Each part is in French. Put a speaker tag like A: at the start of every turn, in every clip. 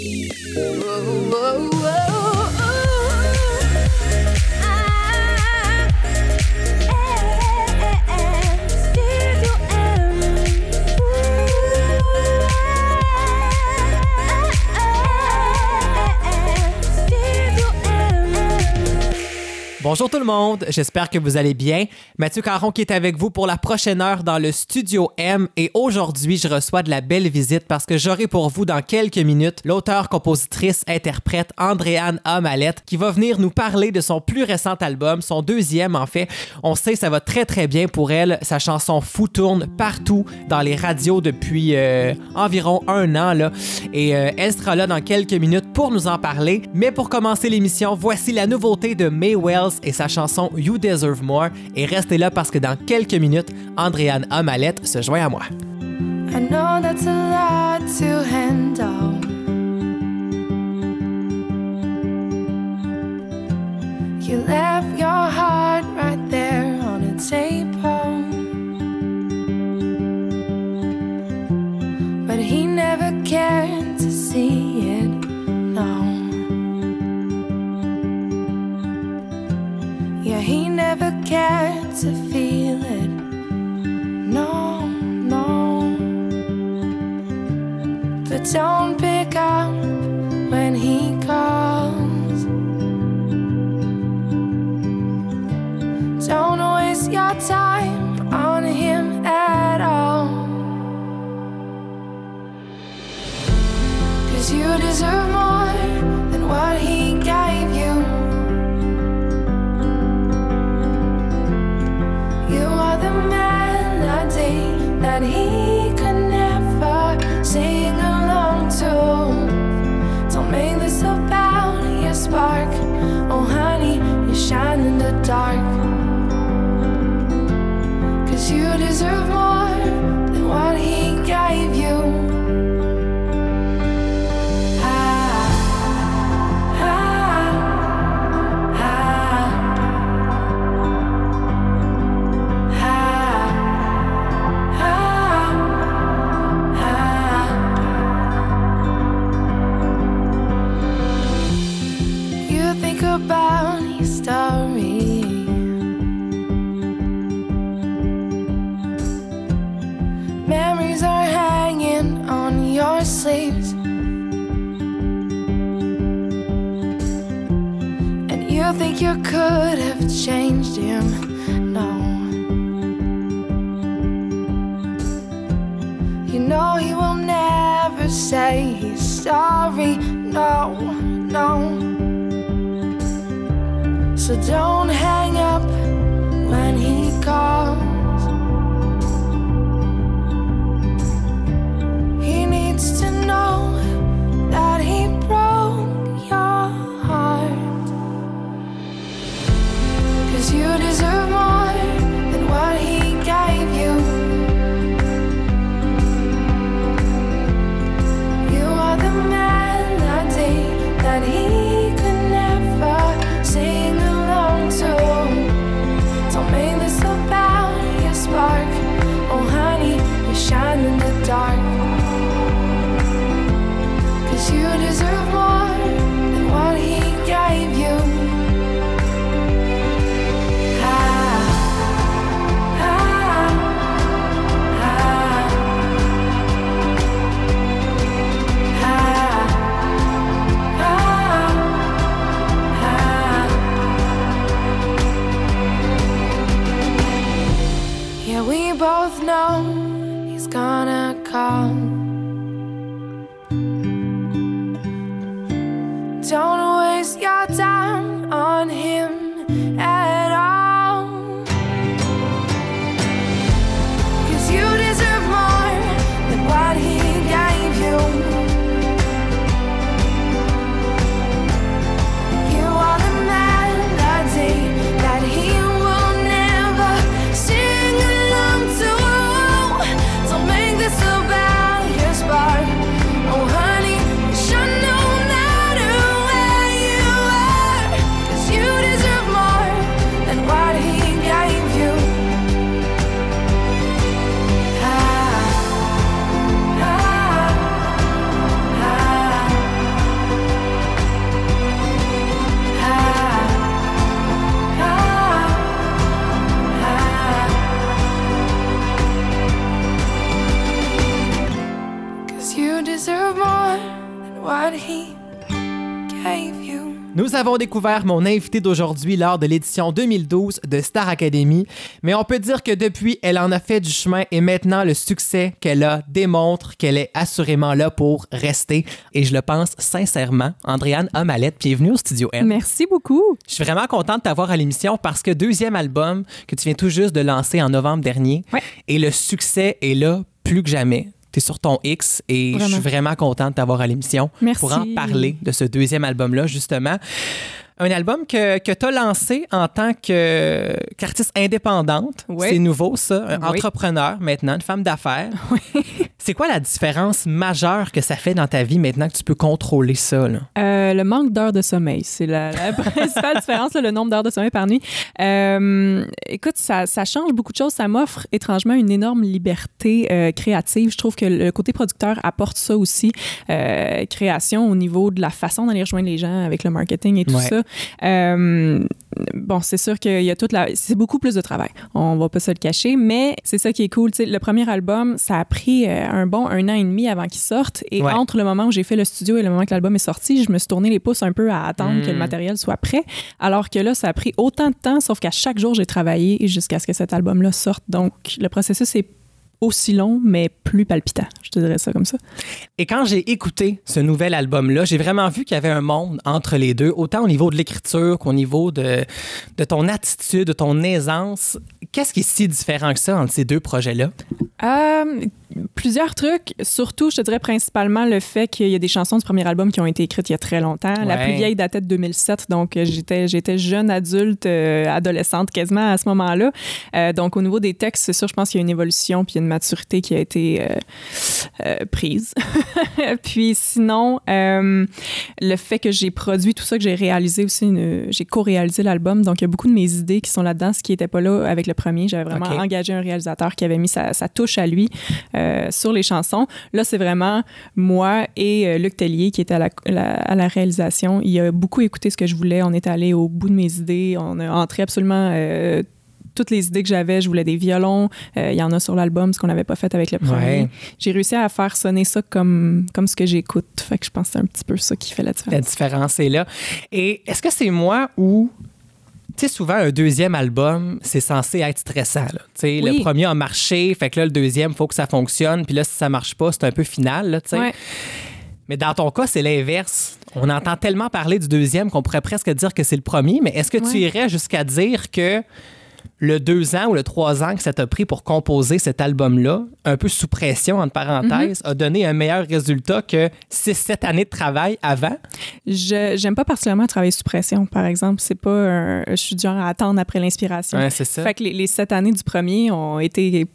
A: Oh. Bonjour tout le monde, j'espère que vous allez bien. Mathieu Caron qui est avec vous pour la prochaine heure dans le Studio M et aujourd'hui je reçois de la belle visite parce que j'aurai pour vous dans quelques minutes l'auteur, compositrice, interprète Andréane Amalette qui va venir nous parler de son plus récent album, son deuxième en fait. On sait ça va très très bien pour elle, sa chanson Fou tourne partout dans les radios depuis euh, environ un an là et euh, elle sera là dans quelques minutes pour nous en parler. Mais pour commencer l'émission, voici la nouveauté de May Wells et sa chanson You Deserve More. Et restez là parce que dans quelques minutes, Andréane Amalette se joint à moi.
B: I know that's a lot to handle. You left your heart right there on a table. But he never cared to see it, no. Yeah, he never cared to feel it. No, no. But don't pick up when he calls. Don't waste your time on him at all. Cause you deserve more than what he and he changed him. No. You know he will never say he's sorry. No, no. So don't hang up when he calls.
A: Nous avons découvert mon invité d'aujourd'hui lors de l'édition 2012 de Star Academy, mais on peut dire que depuis, elle en a fait du chemin et maintenant le succès qu'elle a démontre qu'elle est assurément là pour rester. Et je le pense sincèrement. Andréane Amalette, bienvenue au Studio M.
C: Merci beaucoup.
A: Je suis vraiment contente de t'avoir à l'émission parce que deuxième album que tu viens tout juste de lancer en novembre dernier
C: Ouais.
A: et le succès est là plus que jamais. Tu es sur ton X et je suis vraiment contente de t'avoir à l'émission
C: Merci.
A: pour en parler de ce deuxième album-là, justement. Un album que, que tu as lancé en tant qu'artiste indépendante.
C: Ouais.
A: C'est nouveau, ça. Un
C: Oui.
A: entrepreneur maintenant, une femme d'affaires. C'est quoi la différence majeure que ça fait dans ta vie maintenant que tu peux contrôler ça? Là?
C: Euh, le manque d'heures de sommeil, c'est la, la principale différence, là, le nombre d'heures de sommeil par nuit. Euh, écoute, ça, ça change beaucoup de choses. Ça m'offre étrangement une énorme liberté euh, créative. Je trouve que le côté producteur apporte ça aussi. Création au niveau de la façon d'aller rejoindre les gens avec le marketing et tout
A: Ouais.
C: ça. Bon, c'est sûr qu'il y a toute la. C'est beaucoup plus de travail. On va pas se le cacher, mais c'est ça qui est cool. Tu sais, le premier album, ça a pris euh, un bon un an et demi avant qu'il sorte. Et
A: Ouais.
C: entre le moment où j'ai fait le studio et le moment que l'album est sorti, je me suis tourné les pouces un peu à attendre que le matériel soit prêt. Alors que là, ça a pris autant de temps, sauf qu'à chaque jour, j'ai travaillé jusqu'à ce que cet album-là sorte. Donc, le processus est aussi long, mais plus palpitant. Je te dirais ça comme ça.
A: Et quand j'ai écouté ce nouvel album-là, j'ai vraiment vu qu'il y avait un monde entre les deux, autant au niveau de l'écriture qu'au niveau de, de ton attitude, de ton aisance. Qu'est-ce qui est si différent que ça entre ces deux projets-là?
C: Euh, plusieurs trucs, surtout, je te dirais principalement le fait qu'il y a des chansons du premier album qui ont été écrites il y a très longtemps. La plus vieille datait de 2007, donc euh, j'étais, j'étais jeune adulte, euh, adolescente quasiment à ce moment-là. Euh, donc au niveau des textes, c'est sûr, je pense qu'il y a une évolution puis une maturité qui a été euh, euh, prise. puis sinon, euh, le fait que j'ai produit tout ça, que j'ai réalisé aussi, j'ai co-réalisé l'album, donc il y a beaucoup de mes idées qui sont là-dedans, ce qui n'était pas là avec le premier. J'avais vraiment engagé un réalisateur qui avait mis sa, sa touche à lui sur les chansons. Là, c'est vraiment moi et Luc Tellier qui était à la, la- à la réalisation. Il a beaucoup écouté ce que je voulais. On est allé au bout de mes idées. On a entré absolument euh, toutes les idées que j'avais. Je voulais des violons. Euh, il y en a sur l'album, ce qu'on n'avait pas fait avec le premier.
A: Ouais.
C: J'ai réussi à faire sonner ça comme, comme ce que j'écoute. Fait que je pense que c'est un petit peu ça qui fait la différence.
A: La différence est là. Et est-ce que c'est moi ou. Tu sais, souvent, un deuxième album, c'est censé être stressant. là. Tu sais, Le
C: Oui.
A: premier a marché, fait que là, le deuxième, il faut que ça fonctionne. Puis là, si ça marche pas, c'est un peu final. Là, tu sais.
C: Ouais.
A: Mais dans ton cas, c'est l'inverse. On entend tellement parler du deuxième qu'on pourrait presque dire que c'est le premier. Mais est-ce que tu irais jusqu'à dire que le deux ans ou le trois ans que ça t'a pris pour composer cet album-là, un peu sous pression, entre parenthèses,
C: Mm-hmm.
A: a donné un meilleur résultat que 6-7 années de travail avant?
C: Je j'aime pas particulièrement travailler sous pression, par exemple. C'est pas un- je suis du genre à attendre après l'inspiration.
A: Ouais, c'est ça.
C: Fait que les, les sept années du premier ont été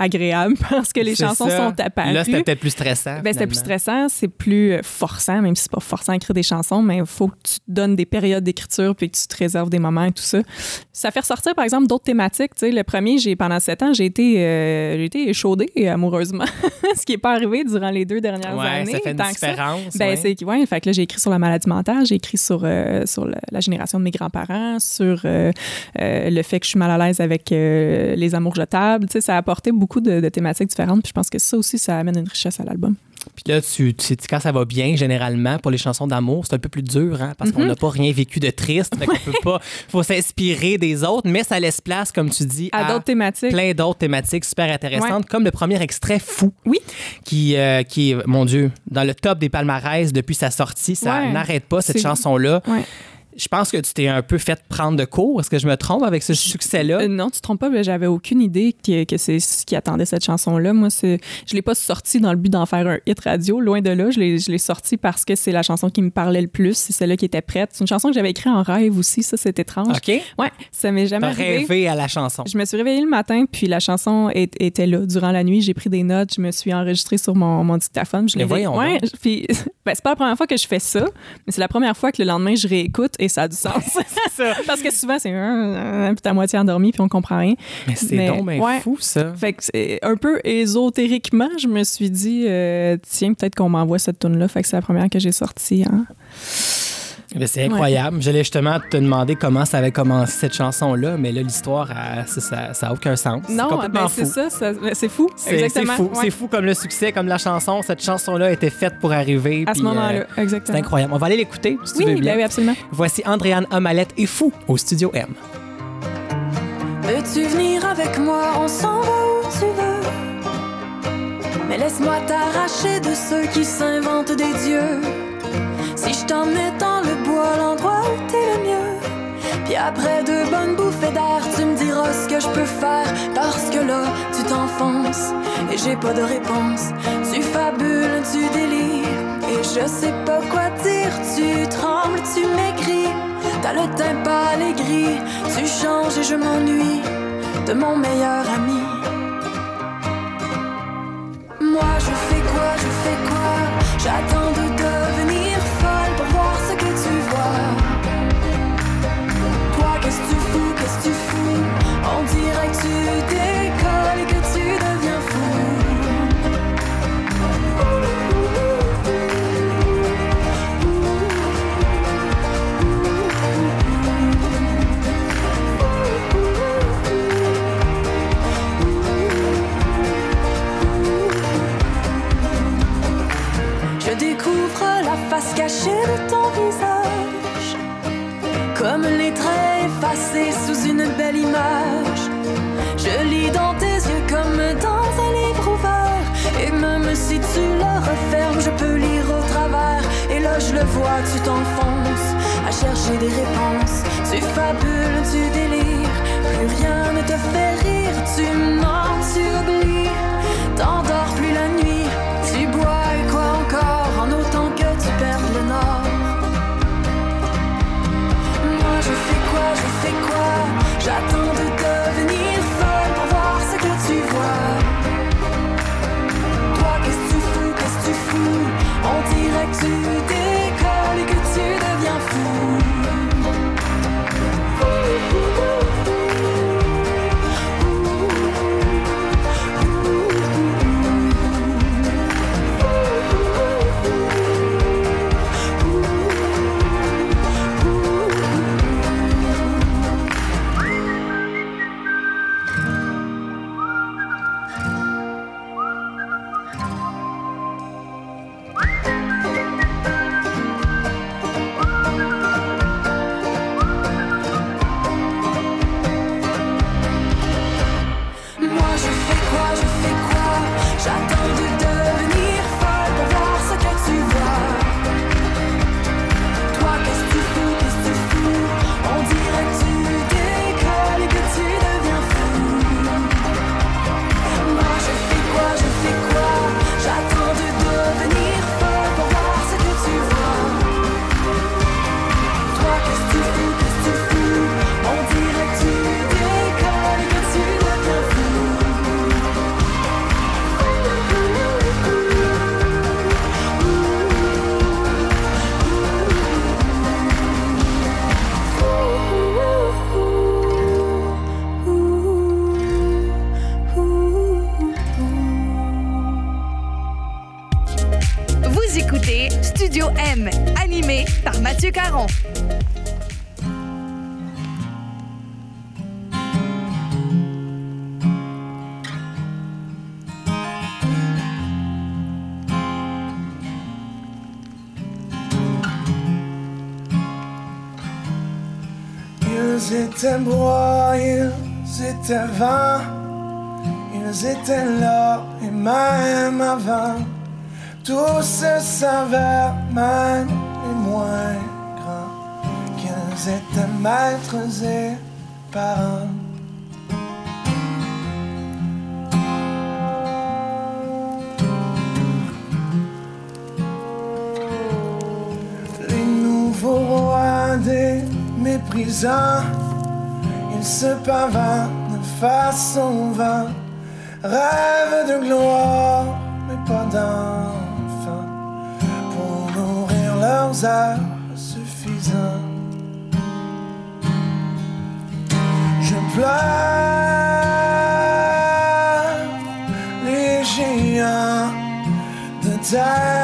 C: agréables parce que les chansons
A: ça.
C: sont apparues.
A: Là, c'était peut-être plus stressant.
C: Ben, c'était plus stressant, c'est plus euh, forçant, même si c'est pas forçant à écrire des chansons, mais il faut que tu te donnes des périodes d'écriture puis que tu te réserves des moments et tout ça. Ça fait ressortir, par exemple, d'autres thématiques. Tu sais, le premier, j'ai pendant sept ans, j'ai été, euh, j'ai été échaudée amoureusement, ce qui n'est pas arrivé durant les deux dernières
A: Ouais,
C: années.
A: ça fait une
C: tant que ça.
A: différence.
C: Ben,
A: ouais.
C: c'est ouais, fait que là j'ai écrit sur la maladie mentale, j'ai écrit sur euh, sur la, la génération de mes grands-parents, sur euh, le fait que je suis mal à l'aise avec les amours jetables, tu sais, ça a apporté beaucoup de, de thématiques différentes, puis je pense que ça aussi ça amène une richesse à l'album.
A: Puis là, tu, tu- quand ça va bien, généralement, pour les chansons d'amour, c'est un peu plus dur, hein, parce qu'on n'a pas rien vécu de triste. Fait qu'on peut pas. faut s'inspirer des autres, mais ça laisse place, comme tu dis,
C: À,
A: à,
C: d'autres thématiques.
A: plein d'autres thématiques super intéressantes, comme le premier extrait Fou.
C: Oui.
A: Qui, euh, qui est, mon Dieu, dans le top des palmarès depuis sa sortie. Ça
C: Ouais.
A: n'arrête pas, cette chanson-là.
C: Ouais.
A: Je pense que tu t'es un peu fait prendre de court. Est-ce que je me trompe avec ce succès-là?
C: Euh, non, tu te trompes pas, mais j'avais aucune idée que, que c'est ce qui attendait cette chanson-là. Moi, c'est, je l'ai pas sortie dans le but d'en faire un hit radio, loin de là. Je l'ai, je l'ai sortie parce que c'est la chanson qui me parlait le plus, c'est celle-là qui était prête. C'est une chanson que j'avais écrite en rêve aussi, ça, c'est étrange.
A: OK?
C: Ouais, ça m'est jamais arrivé.
A: rêvé à la chanson.
C: Je me suis réveillée le matin, puis la chanson est- était là durant la nuit. J'ai pris des notes, je me suis enregistrée sur mon, mon dictaphone. Je l'ai-
A: voyons
C: ouais, puis ben, c'est pas la première fois que je fais ça, mais c'est la première fois que le lendemain je réécoute et ça a du sens. Parce que souvent c'est un, un, puis à moitié endormi puis on comprend rien.
A: Mais c'est donc
C: ouais.
A: fou, ça.
C: Fait que c'est un peu ésotériquement, je me suis dit euh, tiens peut-être qu'on m'envoie cette tune là. Fait que c'est la première que j'ai sortie
A: Mais c'est incroyable. J'allais justement te demander comment ça avait commencé cette chanson-là, mais là, l'histoire, elle, ça, ça, ça a aucun sens. c'est
C: Non,
A: complètement
C: ben,
A: fou.
C: c'est ça, ça- ben, c'est fou.
A: C'est c'est
C: Exactement.
A: fou.
C: Ouais.
A: C'est fou comme le succès, comme la chanson. Cette chanson-là a été faite pour arriver.
C: À ce moment-là,
A: euh, c'est
C: exactement.
A: incroyable. On va aller l'écouter, si tu veux
C: Oui,
A: bien.
C: ben oui, absolument.
A: Voici Andréane Amalette et Fou au Studio M.
B: Veux-tu venir avec moi? On s'en va où tu veux. Mais laisse-moi t'arracher de ceux qui s'inventent des dieux. Si je t'emmène dans le bois, l'endroit où t'es le mieux. Puis après deux bonnes bouffées d'air, tu me diras ce que je peux faire. Parce que là, tu t'enfonces et j'ai pas de réponse. Tu fabules, tu délires. Et je sais pas quoi dire. Tu trembles, tu maigris. T'as le teint pâle et gris. Tu changes et je m'ennuie de mon meilleur ami. Moi je fais quoi, je fais quoi? J'attends Toi qu'est-ce que tu fous, qu'est-ce que tu fous? On dirait que tu décolles et que tu deviens fou. Je découvre la face cachée de ton visage, comme les traits effacés sous une belle image. Je lis dans tes yeux comme dans un livre ouvert, et même si tu le refermes, je peux lire au travers. Et là, je le vois, tu t'enfonces à chercher des réponses. Tu fabules, tu délires, plus rien ne te fait rire. Tu mens, tu oublies, t'endors plus la nuit. On dirait que tu
D: Ils étaient bois, ils étaient vins, ils étaient là et même avant. Tous se savaient même les moins grands, qu'ils étaient maîtres et parents. Ils se pavanent face au vent, rêvent de gloire, mais pas d'enfants, pour nourrir leurs âmes suffisants. Je pleure les géants de terre.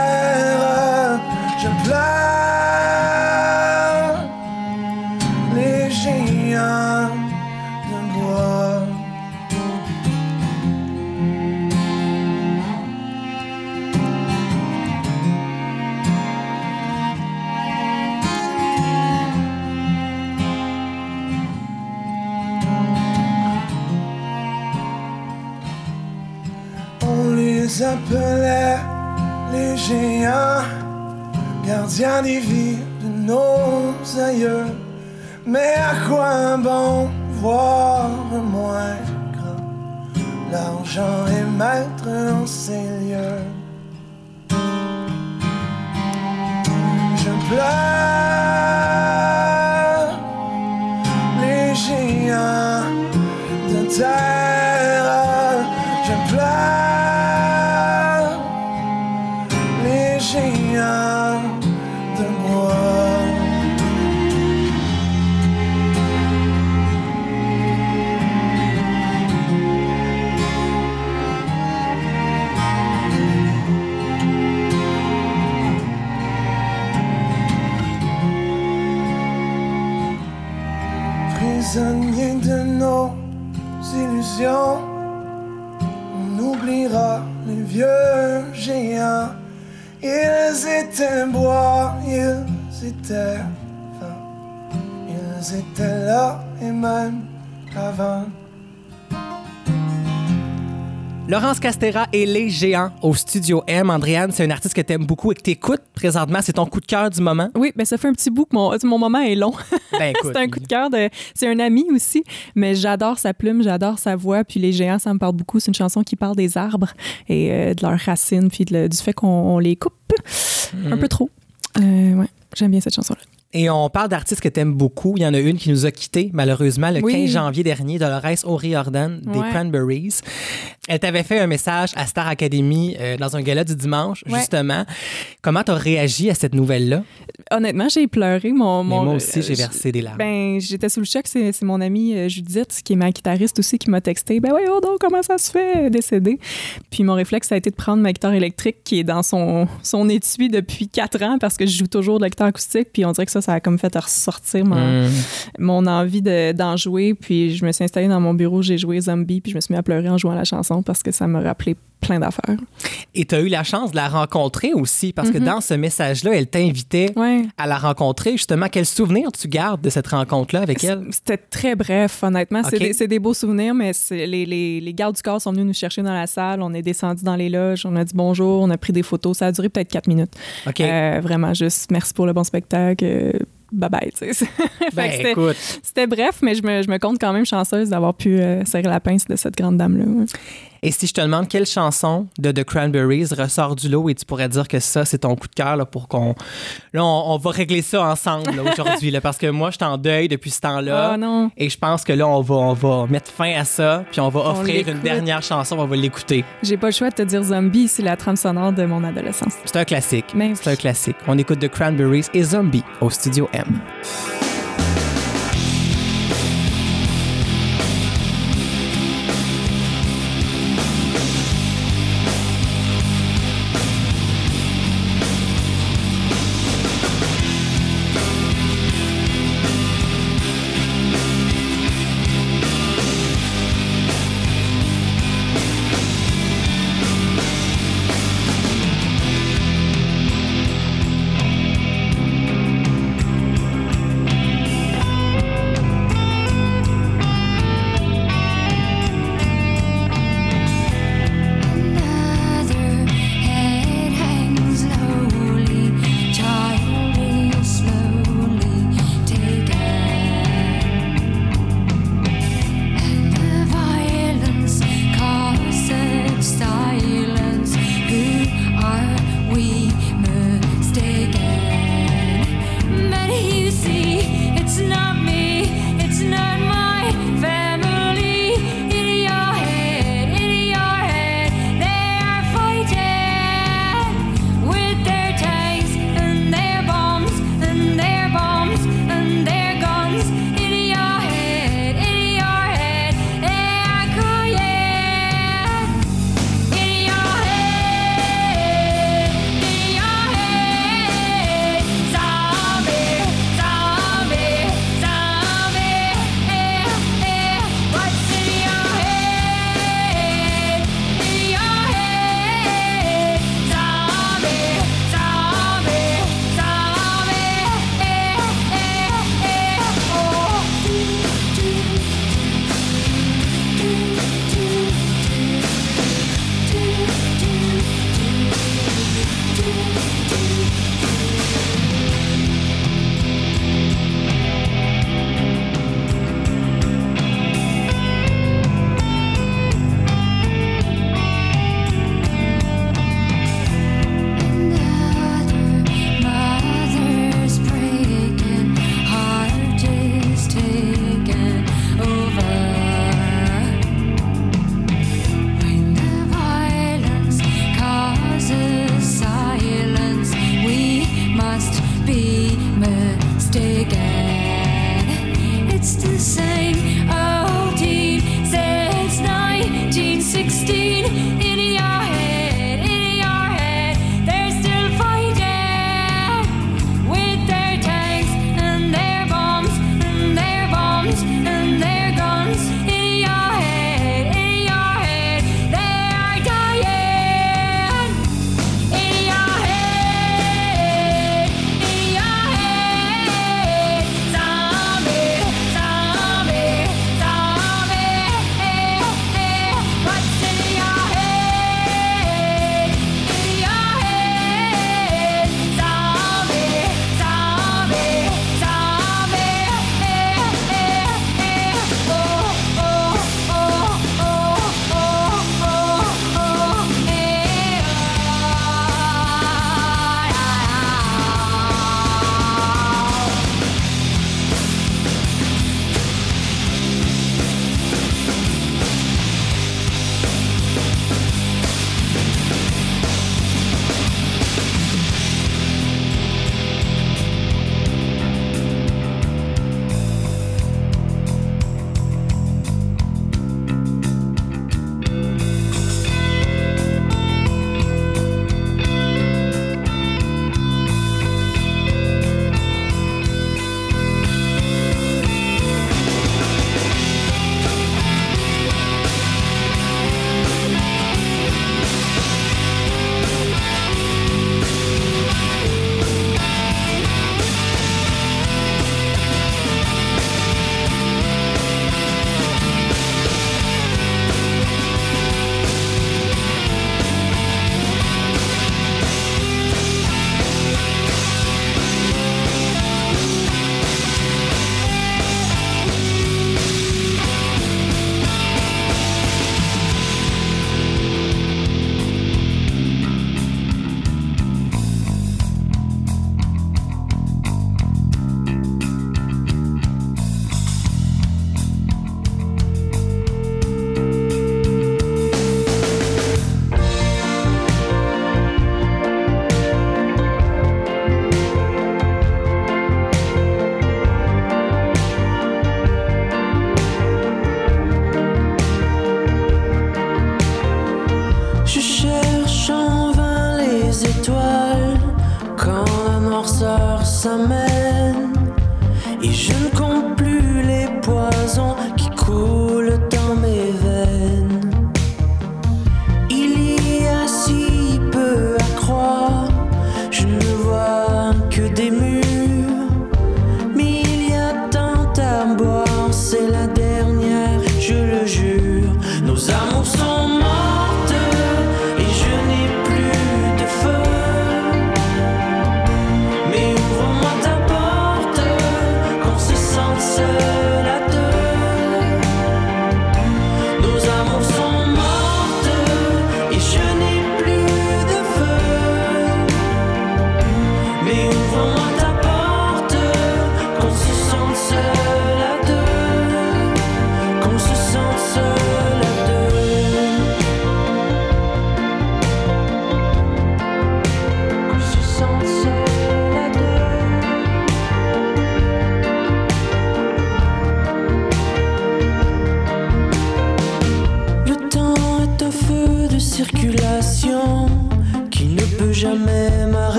D: Gardiens des vies de nos aïeux. Mais à quoi bon voir moins grand? L'argent est maître en ces lieux. Je pleure
A: Laurence Castera et les géants au Studio M. Andréane, c'est un artiste que tu aimes beaucoup et que tu écoutes présentement. C'est ton coup de cœur du moment?
C: Oui, ben ça fait un petit bout que mon, mon moment est long.
A: Ben,
C: c'est un coup de cœur de. C'est un ami aussi, mais j'adore sa plume, j'adore sa voix. Puis les géants, ça me parle beaucoup. C'est une chanson qui parle des arbres et euh, de leurs racines, puis de- du fait qu'on on les coupe un peu trop. Euh, ouais, j'aime bien cette chanson-là.
A: Et on parle d'artistes que tu aimes beaucoup. Il y en a une qui nous a quittés, malheureusement, le
C: Oui.
A: 15 janvier dernier, Dolores O'Riordan des
C: Ouais.
A: Cranberries. Elle t'avait fait un message à Star Academy euh, dans un gala du dimanche,
C: Ouais.
A: justement. Comment tu as réagi à cette nouvelle-là?
C: Honnêtement, j'ai pleuré. Mon,
A: Mais
C: mon-
A: moi aussi, j'ai
C: euh,
A: versé des larmes.
C: Ben, j'étais sous le choc. C'est mon amie euh, Judith, qui est ma guitariste aussi, qui m'a texté. Ben oui, oh donc, comment ça se fait euh, décéder? Puis mon réflexe, ça a été de prendre ma guitare électrique qui est dans son, son étui depuis quatre ans parce que je joue toujours de la guitare acoustique. Puis on dirait que ça, ça a comme fait ressortir mon, mon envie de- d'en jouer. Puis je me suis installée dans mon bureau, j'ai joué Zombie, puis je me suis mis à pleurer en jouant la chanson parce que ça m'a rappelé plein d'affaires.
A: Et tu as eu la chance de la rencontrer aussi, parce que dans ce message-là, elle t'invitait
C: Mhm. Ouais.
A: à la rencontrer. Justement, quel souvenir tu gardes de cette rencontre-là avec elle?
C: C'était très bref, honnêtement. C'est des, des beaux souvenirs, mais les, les, les gardes du corps sont venus nous chercher dans la salle. On est descendu dans les loges, on a dit bonjour, on a pris des photos. Ça a duré peut-être quatre minutes.
A: OK.
C: Euh, vraiment, juste merci pour le bon spectacle. Bye bye. tu sais. Fait
A: ben,
C: c'était- bref, mais je me, je me compte quand même chanceuse d'avoir pu euh, serrer la pince de cette grande dame-là. ouais.
A: Et si je te demande quelle chanson de The Cranberries ressort du lot et tu pourrais dire que ça, c'est ton coup de cœur là, pour qu'on. Là, on, on va régler ça ensemble aujourd'hui, parce que moi, je suis en deuil depuis ce temps-là.
C: Non.
A: Et je pense que là, on va, on va mettre fin à ça, puis on va
C: On
A: offrir une dernière chanson, on va l'écouter.
C: J'ai pas le choix de te dire Zombie, c'est la trame sonore de mon adolescence.
A: C'est un classique. C'est un classique. On écoute The Cranberries et Zombie au Studio M.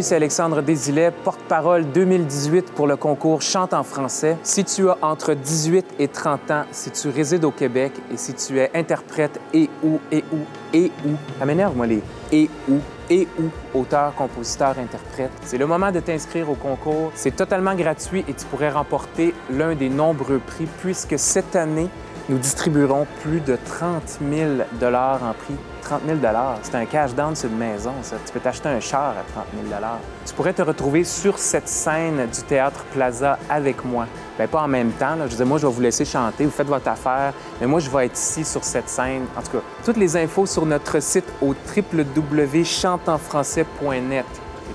E: C'est
F: Alexandre Désilet, porte-parole 2018 pour le concours Chante en français. Si tu as entre 18 et 30 ans, si tu résides au Québec et si tu es interprète et ou, et ou, et ou, ça m'énerve, moi, les et ou, et ou, auteur, compositeur, interprète. C'est le moment de t'inscrire au concours. C'est totalement gratuit et tu pourrais remporter l'un des nombreux prix puisque cette année, nous distribuerons plus de 30 000 en prix. 30 000 c'est un cash down sur une maison, ça. Tu peux t'acheter un char à 30 000 Tu pourrais te retrouver sur cette scène du Théâtre Plaza avec moi. Bien, pas en même temps. Là. Je disais, moi, je vais vous laisser chanter, vous faites votre affaire, mais moi, je vais être ici sur cette scène. En tout cas, toutes les infos sur notre site au www.chantenfrançais.net.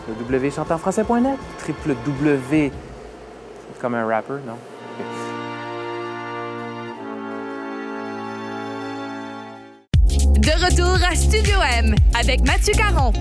F: www.chantenfrançais.net? www... Comme un rapper, non?
G: Retour à Studio M avec Mathieu Caron.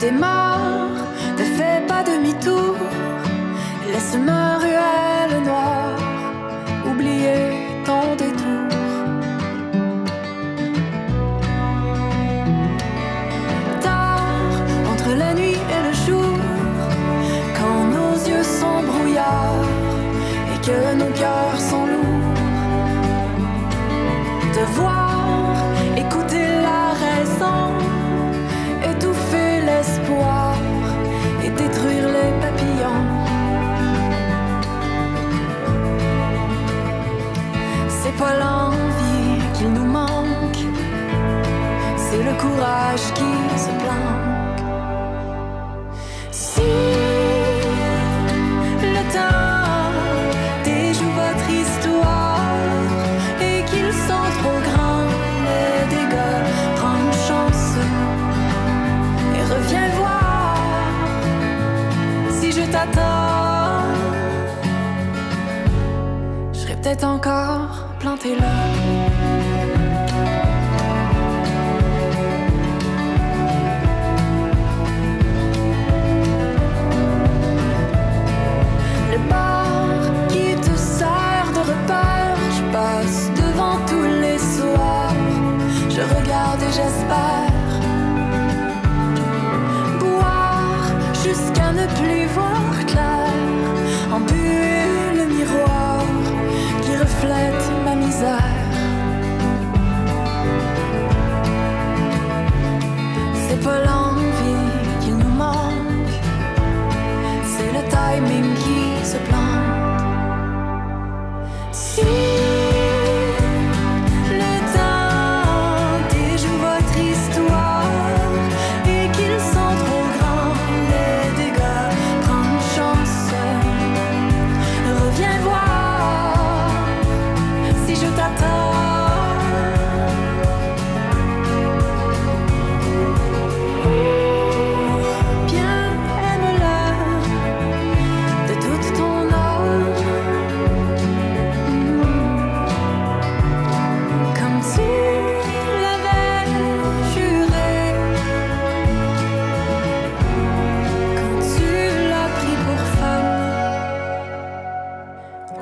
B: Démarre, ne fais pas demi-tour. Laisse ma ruelle noire oublier ton détour. Tard, entre la nuit et le jour, quand nos yeux sont brouillards et que nos cœurs sont lourds. De voir, pas l'envie qu'il nous manque, c'est le courage qui se planque. Si le temps déjoue votre histoire et qu'ils sont trop grands, les dégâts, prends une chance et reviens voir si je t'attends. Peut-être encore planté là. C'est pas l'envie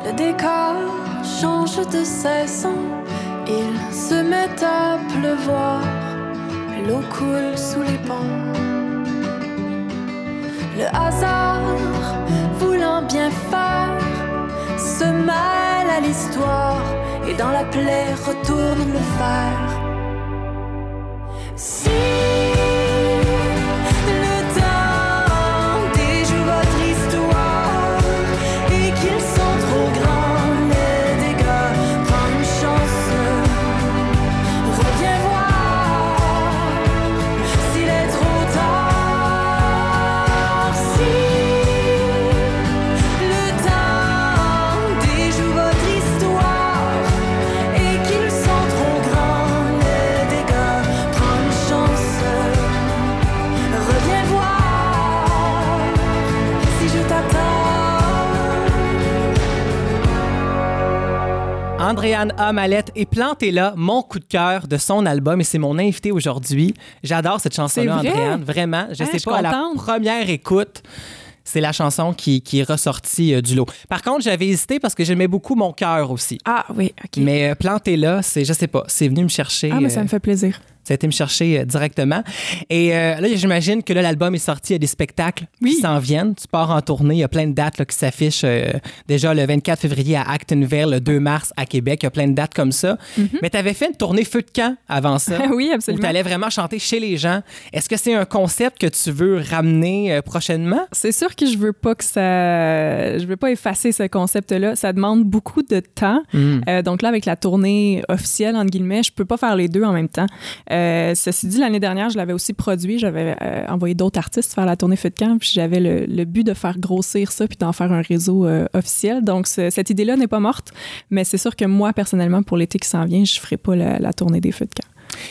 B: Le décor change de saison, il se met à pleuvoir, l'eau coule sous les ponts. Le hasard, voulant bien faire, se mêle à l'histoire et dans la plaie retourne le. Si
A: Andréane Amalette et Plantez-la, mon coup de cœur de son album et c'est mon invité aujourd'hui. J'adore cette chanson-là,
C: vrai?
A: Andréane, vraiment. Je
C: Ah,
A: sais
C: je
A: pas, à la première écoute, c'est la chanson qui, qui est ressortie euh, du lot. Par contre, j'avais hésité parce que j'aimais beaucoup mon cœur aussi.
C: Ah oui, OK.
A: Mais euh, Plantez-la, c'est, je sais pas, c'est venu me chercher.
C: ah, mais ça
A: euh,
C: me fait plaisir.
A: Ça a été me chercher euh, directement. Et euh, là, j'imagine que là, l'album est sorti, il y a des spectacles
C: Oui.
A: qui s'en viennent. Tu pars en tournée, il y a plein de dates là, qui s'affichent. euh, déjà le 24 février à Actonville, le 2 mars à Québec, il y a plein de dates comme ça. Mais tu avais fait une tournée feu de camp avant ça.
C: oui,
A: Où
C: absolument.
A: tu allais vraiment chanter chez les gens. Est-ce que c'est un concept que tu veux ramener euh, prochainement?
C: C'est sûr que je veux pas que ça. Je veux pas effacer ce concept-là. Ça demande beaucoup de temps. Euh, donc là, avec la tournée officielle, entre guillemets, je peux pas faire les deux en même temps. Euh, ceci dit, l'année dernière, je l'avais aussi produit. J'avais euh, envoyé d'autres artistes faire la tournée Feu de camp. Puis j'avais le, but de faire grossir ça puis d'en faire un réseau euh, officiel. Donc ce- cette idée-là n'est pas morte. Mais c'est sûr que moi, personnellement, pour l'été qui s'en vient, je ferai pas la, la tournée des Feux de camp.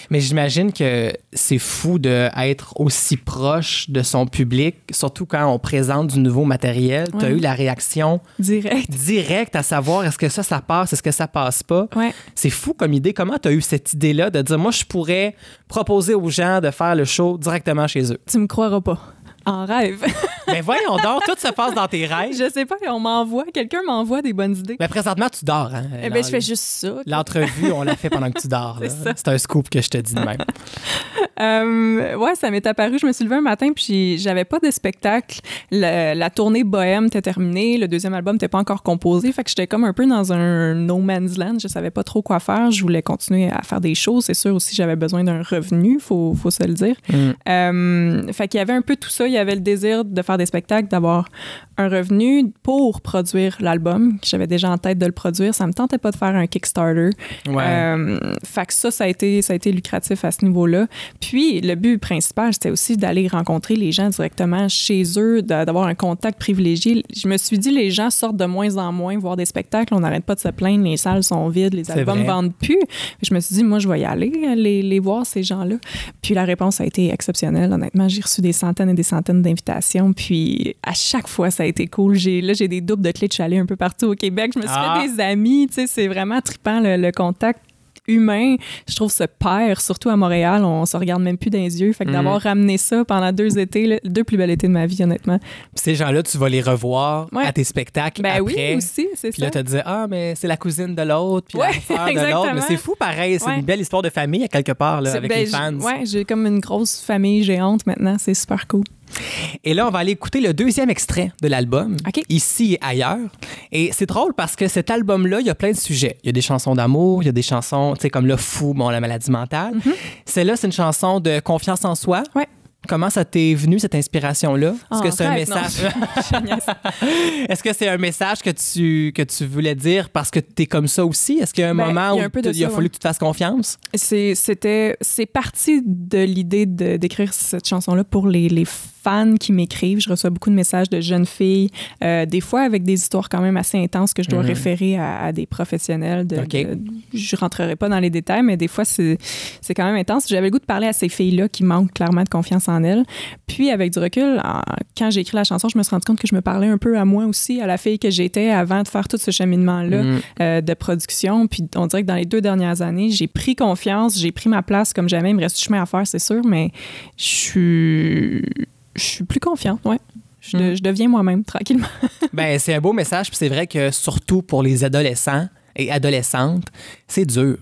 A: Mais j'imagine que c'est fou d'être aussi proche de son public, surtout quand on présente du nouveau matériel. Tu as eu la réaction
C: Direct.
A: directe à savoir est-ce que ça, ça passe, est-ce que ça passe pas?
C: Ouais.
A: C'est fou comme idée. Comment tu as eu cette idée-là de dire, moi, je pourrais proposer aux gens de faire le show directement chez eux?
C: Tu me croiras pas. En rêve.
A: Mais voyons donc, tout se passe dans tes rêves.
C: je sais pas, on m'envoie, quelqu'un m'envoie des bonnes idées.
A: Mais présentement, tu dors. Hein?
C: Eh ben, je fais juste ça.
A: L'entrevue, on l'a fait pendant que tu dors.
C: C'est ça.
A: C'est un scoop que je te dis de même.
C: Euh, ouais, ça m'est apparu. Je me suis levée un matin, puis j'avais pas de spectacle. Le- la tournée Bohème était terminée. Le deuxième album n'était pas encore composé. Fait que j'étais comme un peu dans un no man's land. Je savais pas trop quoi faire. Je voulais continuer à faire des choses. C'est sûr aussi, j'avais besoin d'un revenu, faut, faut se le dire.
A: Mm.
C: Euh, fait qu'il y avait un peu tout ça. Il y avait le désir de faire des spectacles, d'avoir un revenu pour produire l'album, j'avais déjà en tête de le produire. Ça me tentait pas de faire un Kickstarter.
A: Ouais.
C: Euh, fait que ça, ça a été, ça a été lucratif à ce niveau-là. Puis, le but principal, c'était aussi d'aller rencontrer les gens directement chez eux, d'a- d'avoir un contact privilégié. Je me suis dit, les gens sortent de moins en moins voir des spectacles. On n'arrête pas de se plaindre, les salles sont vides, les albums
A: vrai.
C: vendent plus. Je me suis dit, moi, je vais y aller, les, les voir, ces gens-là. Puis, la réponse a été exceptionnelle. Honnêtement, j'ai reçu des centaines et des centaines d'invitations. Puis, à chaque fois, ça a été cool. J'ai, là, j'ai des doubles de clés de chalet un peu partout au Québec. Je me suis
A: Ah.
C: fait des amis. Tu sais, c'est vraiment trippant, le, le contact humain, je trouve se perd, surtout à Montréal, on se regarde même plus dans les yeux. Fait que d'avoir ramené ça pendant deux étés, deux plus belles étés de ma vie, honnêtement.
A: Puis ces gens-là, tu vas les revoir
C: Ouais.
A: à tes spectacles
C: Ben
A: après.
C: oui, aussi, c'est
A: Puis
C: ça.
A: là, tu te dis, ah, mais c'est la cousine de l'autre, puis
C: Ouais,
A: la de l'autre. Mais c'est fou, pareil. C'est
C: Ouais.
A: une belle histoire de famille, à quelque part, là, avec
C: ben,
A: les fans.
C: Ouais, j'ai comme une grosse famille géante maintenant, c'est super cool.
A: Et là, on va aller écouter le deuxième extrait de l'album,
C: OK.
A: ici et ailleurs. Et c'est drôle parce que cet album-là, il y a plein de sujets. Il y a des chansons d'amour, il y a des chansons, tu sais, comme Le Fou, bon, la maladie mentale. Celle-là, c'est une chanson de confiance en soi.
C: Ouais.
A: Comment ça t'est venu, cette inspiration-là? Est-ce
C: En
A: que c'est un message? Est-ce que c'est un message que tu, que tu voulais dire parce que tu es comme ça aussi? Est-ce qu'il y a un
C: Ben,
A: moment
C: il y a
A: où il a fallu
C: ouais.
A: que tu te fasses confiance?
C: C'était, c'est parti de l'idée d'écrire cette chanson-là pour les, les fans qui m'écrivent. Je reçois beaucoup de messages de jeunes filles, euh, des fois avec des histoires quand même assez intenses que je dois
A: Mhm.
C: référer à, à des professionnels. De,
A: OK.
C: de- je rentrerai pas dans les détails, mais des fois, c'est, c'est quand même intense. J'avais le goût de parler à ces filles-là qui manquent clairement de confiance en elles. Puis, avec du recul, en- quand j'ai écrit la chanson, je me suis rendu compte que je me parlais un peu à moi aussi, à la fille que j'étais avant de faire tout ce cheminement-là
A: Mm.
C: euh, de production. Puis on dirait que dans les deux dernières années, j'ai pris confiance, j'ai pris ma place comme jamais. Il me reste du chemin à faire, c'est sûr, mais je suis, je suis plus confiante, ouais. Je, de-
A: Mm.
C: je deviens moi-même, tranquillement.
A: Ben, c'est un beau message, puis c'est vrai que surtout pour les adolescents et adolescentes, c'est dur.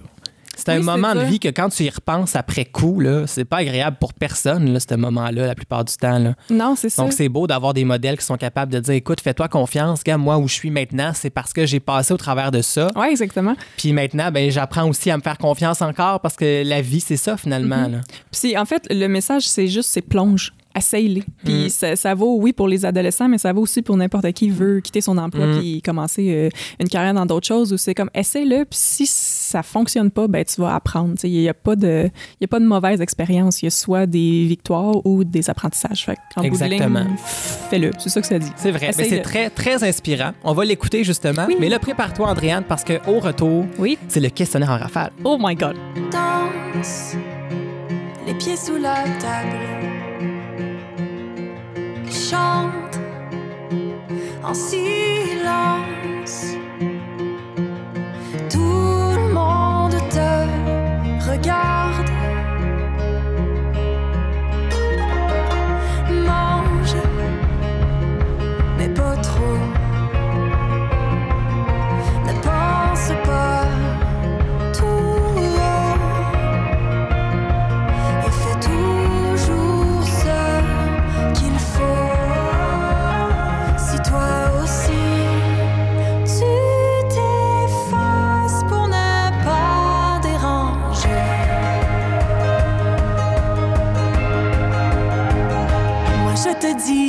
A: C'est un
C: Oui,
A: moment de vie que quand tu y repenses après coup, là, c'est pas agréable pour personne, là, ce moment-là, la plupart du temps. Là.
C: Non, c'est ça.
A: Donc, c'est beau d'avoir des modèles qui sont capables de dire écoute, fais-toi confiance, gars, moi où je suis maintenant, c'est parce que j'ai passé au travers de ça.
C: Oui, exactement.
A: Puis maintenant, ben, j'apprends aussi à me faire confiance encore parce que la vie, c'est ça finalement.
C: Mhm.
A: là.
C: Puis en fait, le message, c'est juste, c'est plonge. Essaye-les. Puis
A: Mm.
C: ça, ça vaut, oui, pour les adolescents, mais ça vaut aussi pour n'importe qui veut quitter son emploi
A: Mm.
C: puis commencer euh, une carrière dans d'autres choses. Où c'est comme, essaye-le, puis si ça fonctionne pas, ben tu vas apprendre. Tu sais, Il n'y a, pas de- il y a pas de mauvaise expérience. Il y a soit des victoires ou des apprentissages. Fait
A: Exactement.
C: fais-le. C'est ça que ça dit.
A: C'est vrai, mais c'est très, très inspirant. On va l'écouter justement.
C: Oui.
A: Mais là, prépare-toi, Andréane, parce qu'au retour,
C: Oui.
A: c'est le questionnaire en rafale.
C: Oh my God.
B: danse, les pieds sous la table chante en silence. Tout le monde te regarde. Mange, mais pas trop. Ne pense pas. Dis. danse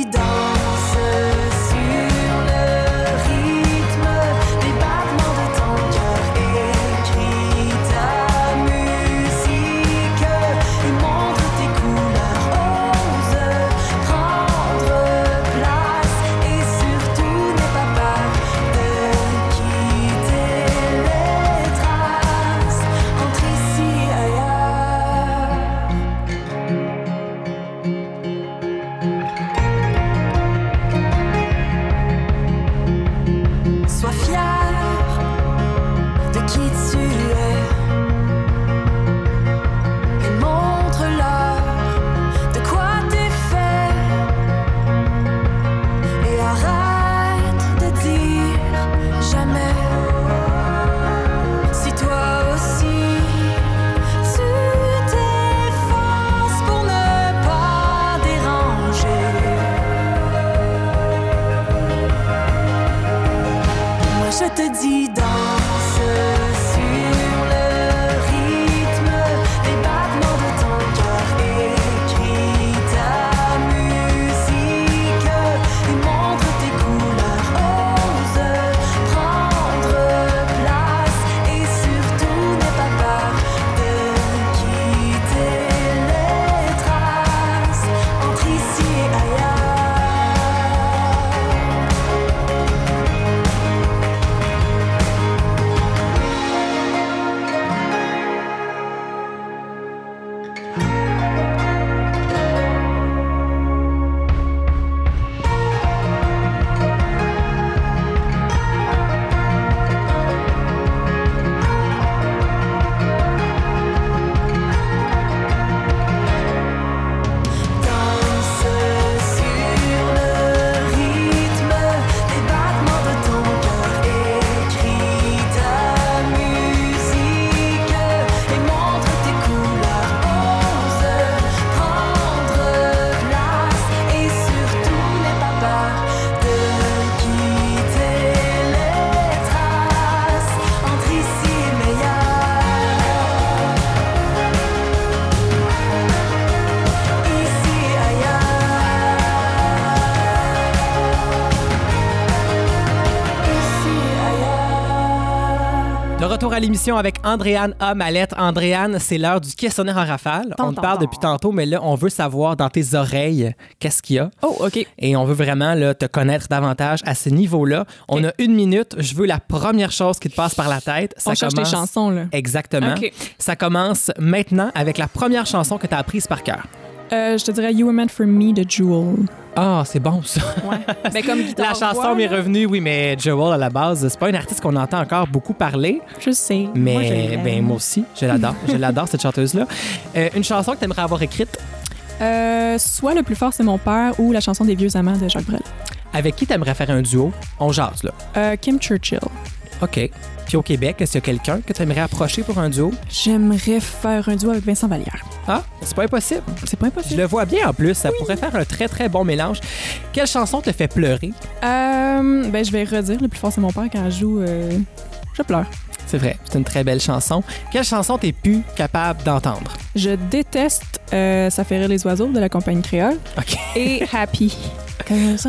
A: retour à l'émission avec Andréane A. Mallette. Andréane, c'est l'heure du questionnaire en rafale. on te parle
C: tant,
A: depuis tantôt, mais là, on veut savoir dans tes oreilles qu'est-ce qu'il y a?
C: Oh, OK.
A: Et on veut vraiment là, te connaître davantage à ce niveau-là. On a une minute. Je veux la première chose qui te passe par la tête. Ça
C: On cherche des
A: commence-
C: chansons, là.
A: Exactement.
C: OK.
A: Ça commence maintenant avec la première chanson que tu as apprise par cœur.
C: Euh, je te dirais You Were Meant For Me de Jewel.
A: Ah, c'est bon ça.
C: Ouais. Ben, comme
A: La
C: guitare
A: chanson
C: voix,
A: m'est revenue, oui, mais Joel à la base, c'est pas une artiste qu'on entend encore beaucoup parler,
C: Je sais.
A: mais
C: Moi, je
A: ben moi aussi, je l'adore, je l'adore cette chanteuse là. une chanson que tu aimerais avoir écrite,
C: Euh, soit Le plus fort, c'est mon père ou la chanson des vieux amants de Jacques Brel.
A: avec qui tu aimerais faire un duo? On jase là.
C: Euh, Kim Churchill.
A: OK. Puis au Québec, est-ce qu'il y a quelqu'un que tu aimerais approcher pour un duo?
C: J'aimerais faire un duo avec Vincent Vallière.
A: Ah, c'est pas impossible.
C: C'est pas
A: Je
C: impossible.
A: le vois bien en plus, ça pourrait faire un très très bon mélange. Quelle chanson te fait pleurer?
C: Euh, ben, je vais redire Le plus fort, c'est mon père quand je joue. euh, je pleure.
A: C'est vrai, c'est une très belle chanson. Quelle chanson t'es plus capable d'entendre?
C: Je déteste euh, Ça fait rire les oiseaux de la compagnie créole
A: OK.
C: et Happy.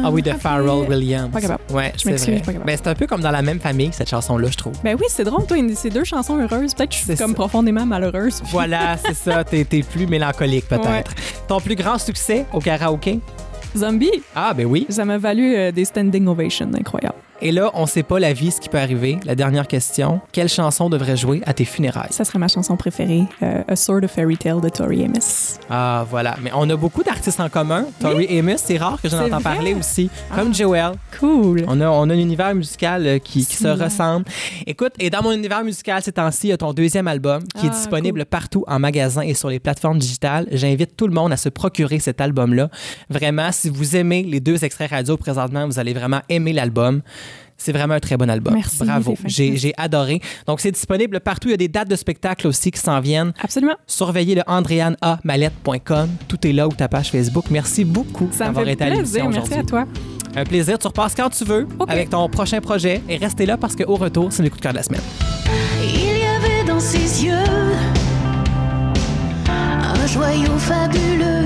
A: Ah oui, de Pharrell Williams.
C: Pas capable.
A: Ouais,
C: Je m'excuse, pas capable.
A: Ben, c'est un peu comme dans la même famille, cette chanson-là, je trouve.
C: Ben oui, c'est drôle, toi, ces deux chansons heureuses. Peut-être que je suis comme
A: ça.
C: profondément malheureuse. puis-
A: Voilà, c'est ça. T'es, t'es plus mélancolique, peut-être.
C: Ouais.
A: Ton plus grand succès au karaoké?
C: Zombie,
A: Ah, ben oui.
C: ça m'a valu euh, des standing ovations incroyables.
A: Et là, on sait pas la vie, ce qui peut arriver. La dernière question. Quelle chanson devrait jouer à tes funérailles?
C: Ça serait ma chanson préférée, euh, A Sort of Fairy Tale de Tori Amos.
A: Ah, voilà. Mais on a beaucoup d'artistes en commun. Tori Amos, c'est rare que j'en entends
C: vrai?
A: parler aussi. Comme Joel.
C: Cool.
A: On a, on a un univers musical euh, qui, qui se ressemble. Écoute, et dans mon univers musical ces temps-ci, il y a ton deuxième album qui est
C: Ah,
A: disponible partout en magasin et sur les plateformes digitales. J'invite tout le monde à se procurer cet album-là. Vraiment, si vous aimez les deux extraits radio présentement, vous allez vraiment aimer l'album. C'est vraiment un très bon album.
C: Merci,
A: Bravo. J'ai j'ai adoré. Donc, c'est disponible partout. Il y a des dates de spectacle aussi qui s'en viennent.
C: Absolument.
A: Surveillez le andréaneamalette.com. Tout est là ou ta page Facebook. Merci beaucoup d'avoir été à
C: plaisir.
A: l'émission
C: Merci à toi.
A: Un plaisir. Tu repasses quand tu veux avec ton prochain projet. Et restez là parce qu'au retour, c'est le coup de cœur de la semaine.
B: Il y avait dans ses yeux un joyau fabuleux,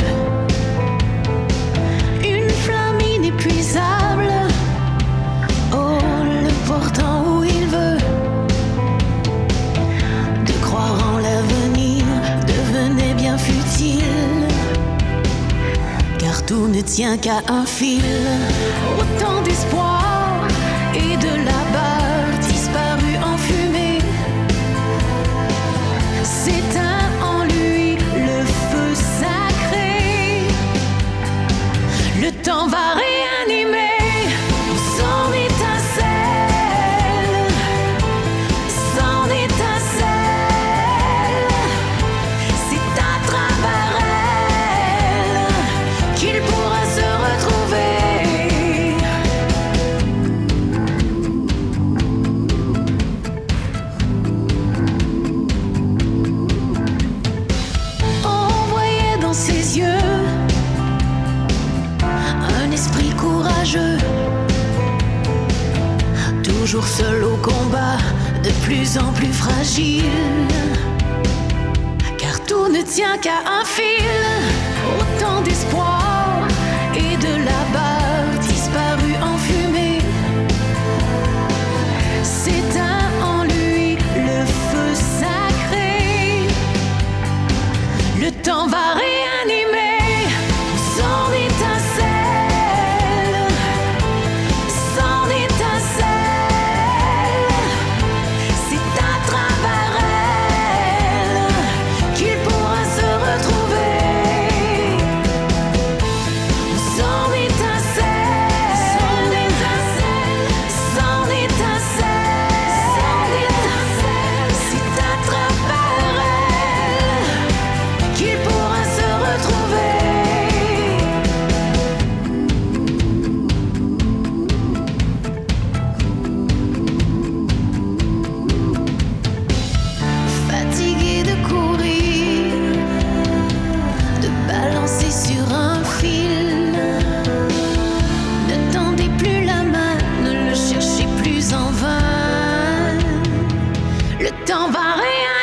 H: tout ne tient qu'à un fil. Autant d'espoir. qu'à un fil.
G: t'en vas rien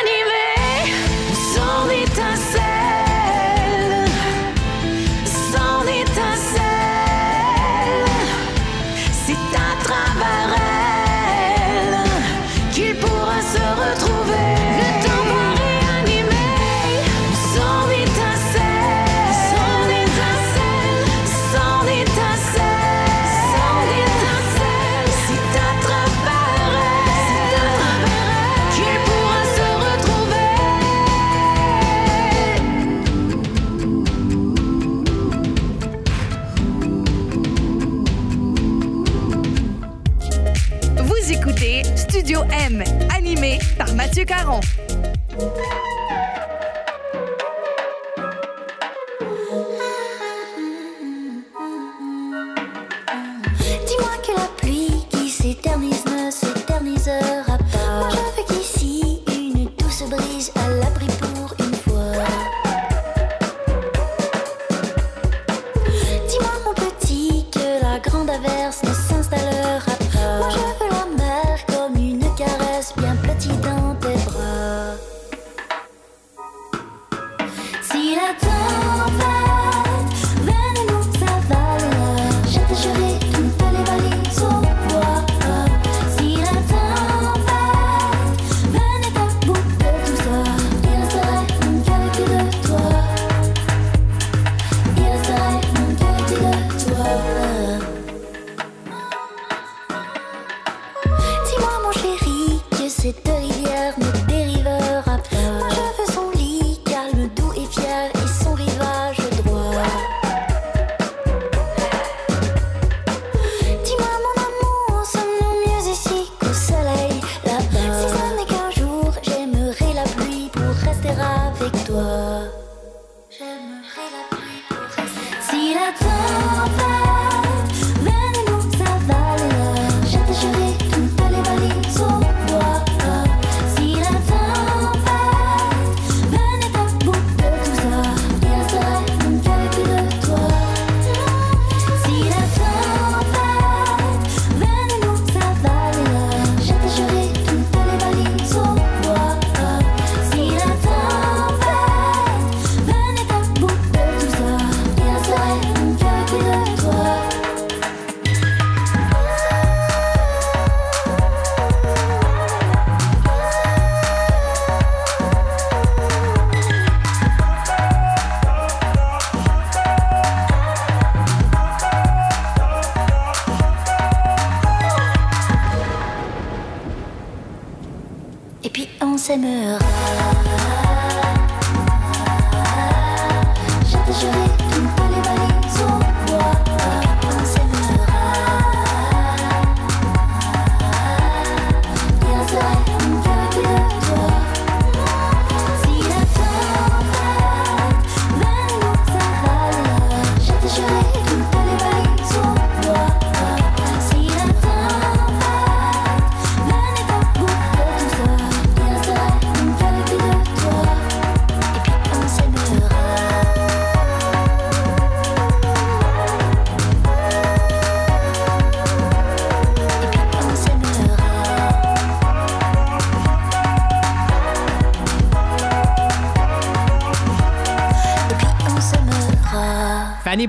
G: Caron.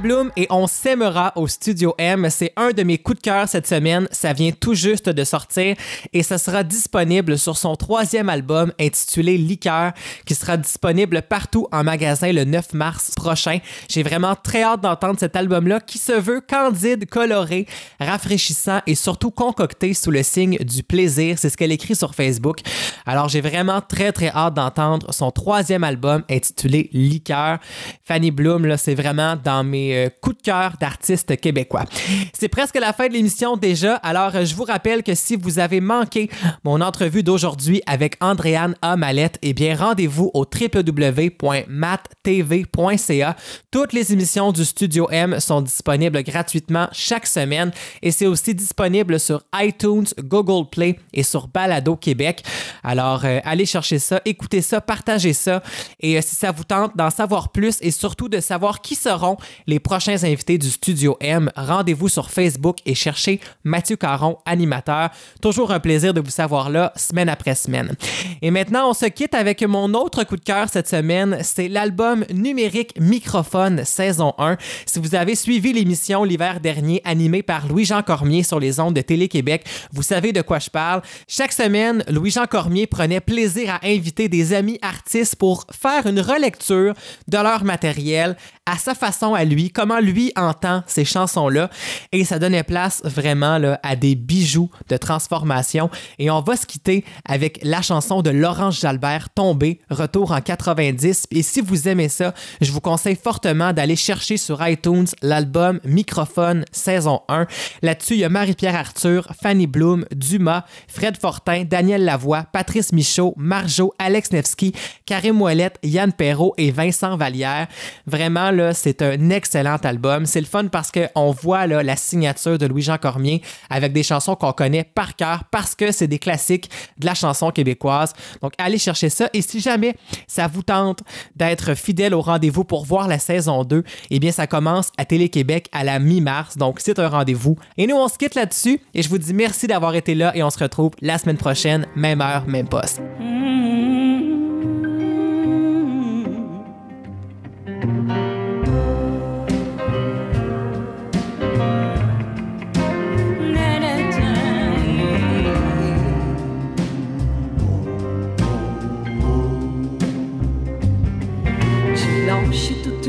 A: Bloom et On s'aimera au Studio M, c'est un de mes coups de cœur cette semaine. Ça vient tout juste de sortir et ça sera disponible sur son troisième album intitulé Liqueur, qui sera disponible partout en magasin le 9 mars prochain. J'ai vraiment très hâte d'entendre cet album-là qui se veut candide, coloré, rafraîchissant et surtout concocté sous le signe du plaisir. C'est ce qu'elle écrit sur Facebook. Alors j'ai vraiment très très hâte d'entendre son troisième album intitulé Liqueur. Fanny Bloom, là, c'est vraiment dans mes euh, coups de cœur d'artistes québécois. C'est presque la fin de l'émission déjà, alors je vous rappelle que si vous avez manqué mon entrevue d'aujourd'hui avec Andréane A. Mallette, eh bien rendez-vous au www.mattv.ca. Toutes les émissions du Studio M sont disponibles gratuitement chaque semaine et c'est aussi disponible sur iTunes, Google Play et sur Balado Québec. Alors euh, allez chercher ça, écoutez ça, partagez ça et euh, si ça vous tente d'en savoir plus et surtout de savoir qui seront les prochains invités du Studio M, rendez-vous sur Facebook et cherchez Mathieu Caron, animateur. Toujours un plaisir de vous savoir là, semaine après semaine. Et maintenant, on se quitte avec mon autre coup de cœur cette semaine. C'est l'album numérique Microphone saison 1. Si vous avez suivi l'émission l'hiver dernier animée par Louis-Jean Cormier sur les ondes de Télé-Québec, vous savez de quoi je parle. Chaque semaine, Louis-Jean Cormier prenait plaisir à inviter des amis artistes pour faire une relecture de leur matériel à sa façon à lui, comment lui entend ces chansons-là. Et ça donnait place vraiment à des bijoux de transformation. Et on va se quitter avec la chanson de Laurence Jalbert, Tombé, retour en 90. Et si vous aimez ça, je vous conseille fortement d'aller chercher sur iTunes l'album Microphone saison 1. Là-dessus, il y a Marie-Pierre Arthur, Fanny Bloom, Dumas, Fred Fortin, Daniel Lavoie, Patrice Michaud, Marjo, Alex Nevsky, Karim Ouellette, Yann Perrault et Vincent Vallière. Vraiment, c'est un excellent album. C'est le fun parce qu'on voit la signature de Louis-Jean Cormier avec des chansons qu'on connaît par cœur parce que c'est des classiques de la chanson québécoise. Donc, allez chercher ça. Et si jamais ça vous tente d'être fidèle au rendez-vous pour voir la saison 2, eh bien, ça commence à Télé-Québec à la mi-mars. Donc, c'est un rendez-vous. Et nous, on se quitte là-dessus. Et je vous dis merci d'avoir été là et on se retrouve la semaine prochaine, même heure, même poste.
H: J'ai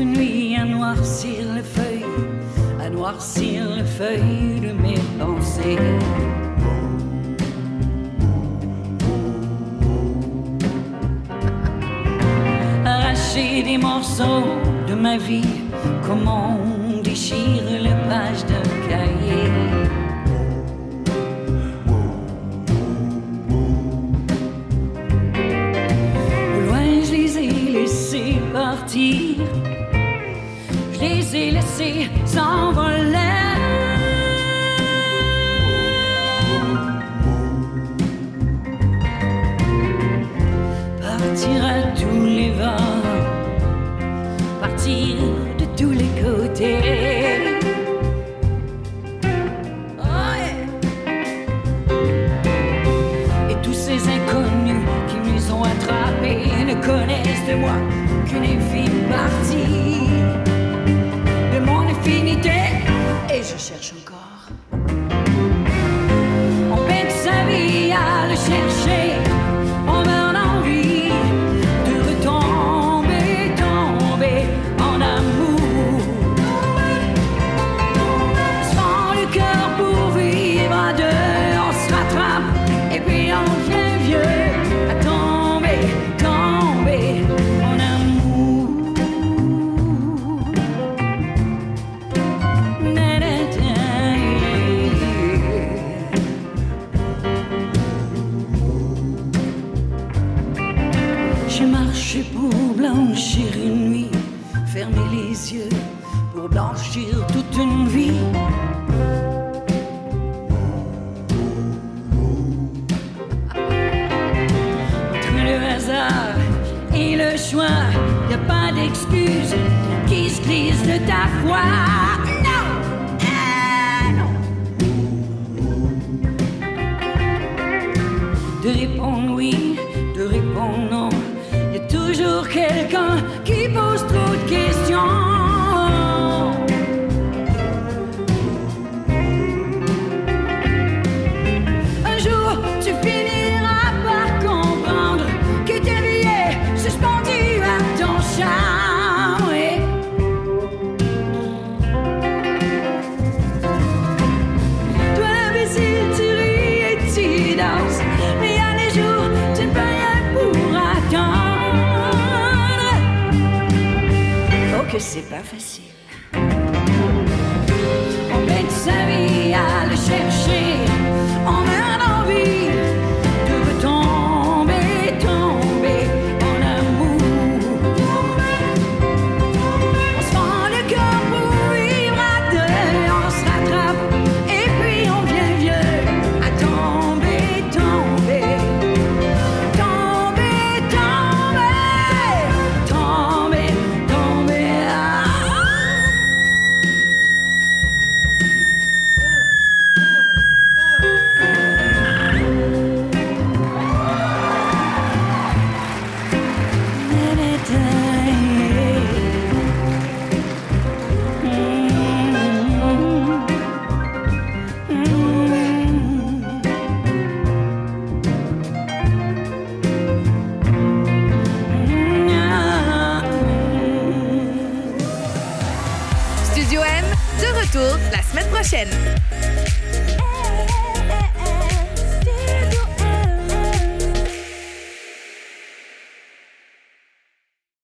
H: nuit à noircir les feuilles, à noircir les feuilles de mes pensées. Arracher des morceaux de ma vie, comment on déchire les pages d'un cahier. Quelqu'un qui pose trop de questions. Pas.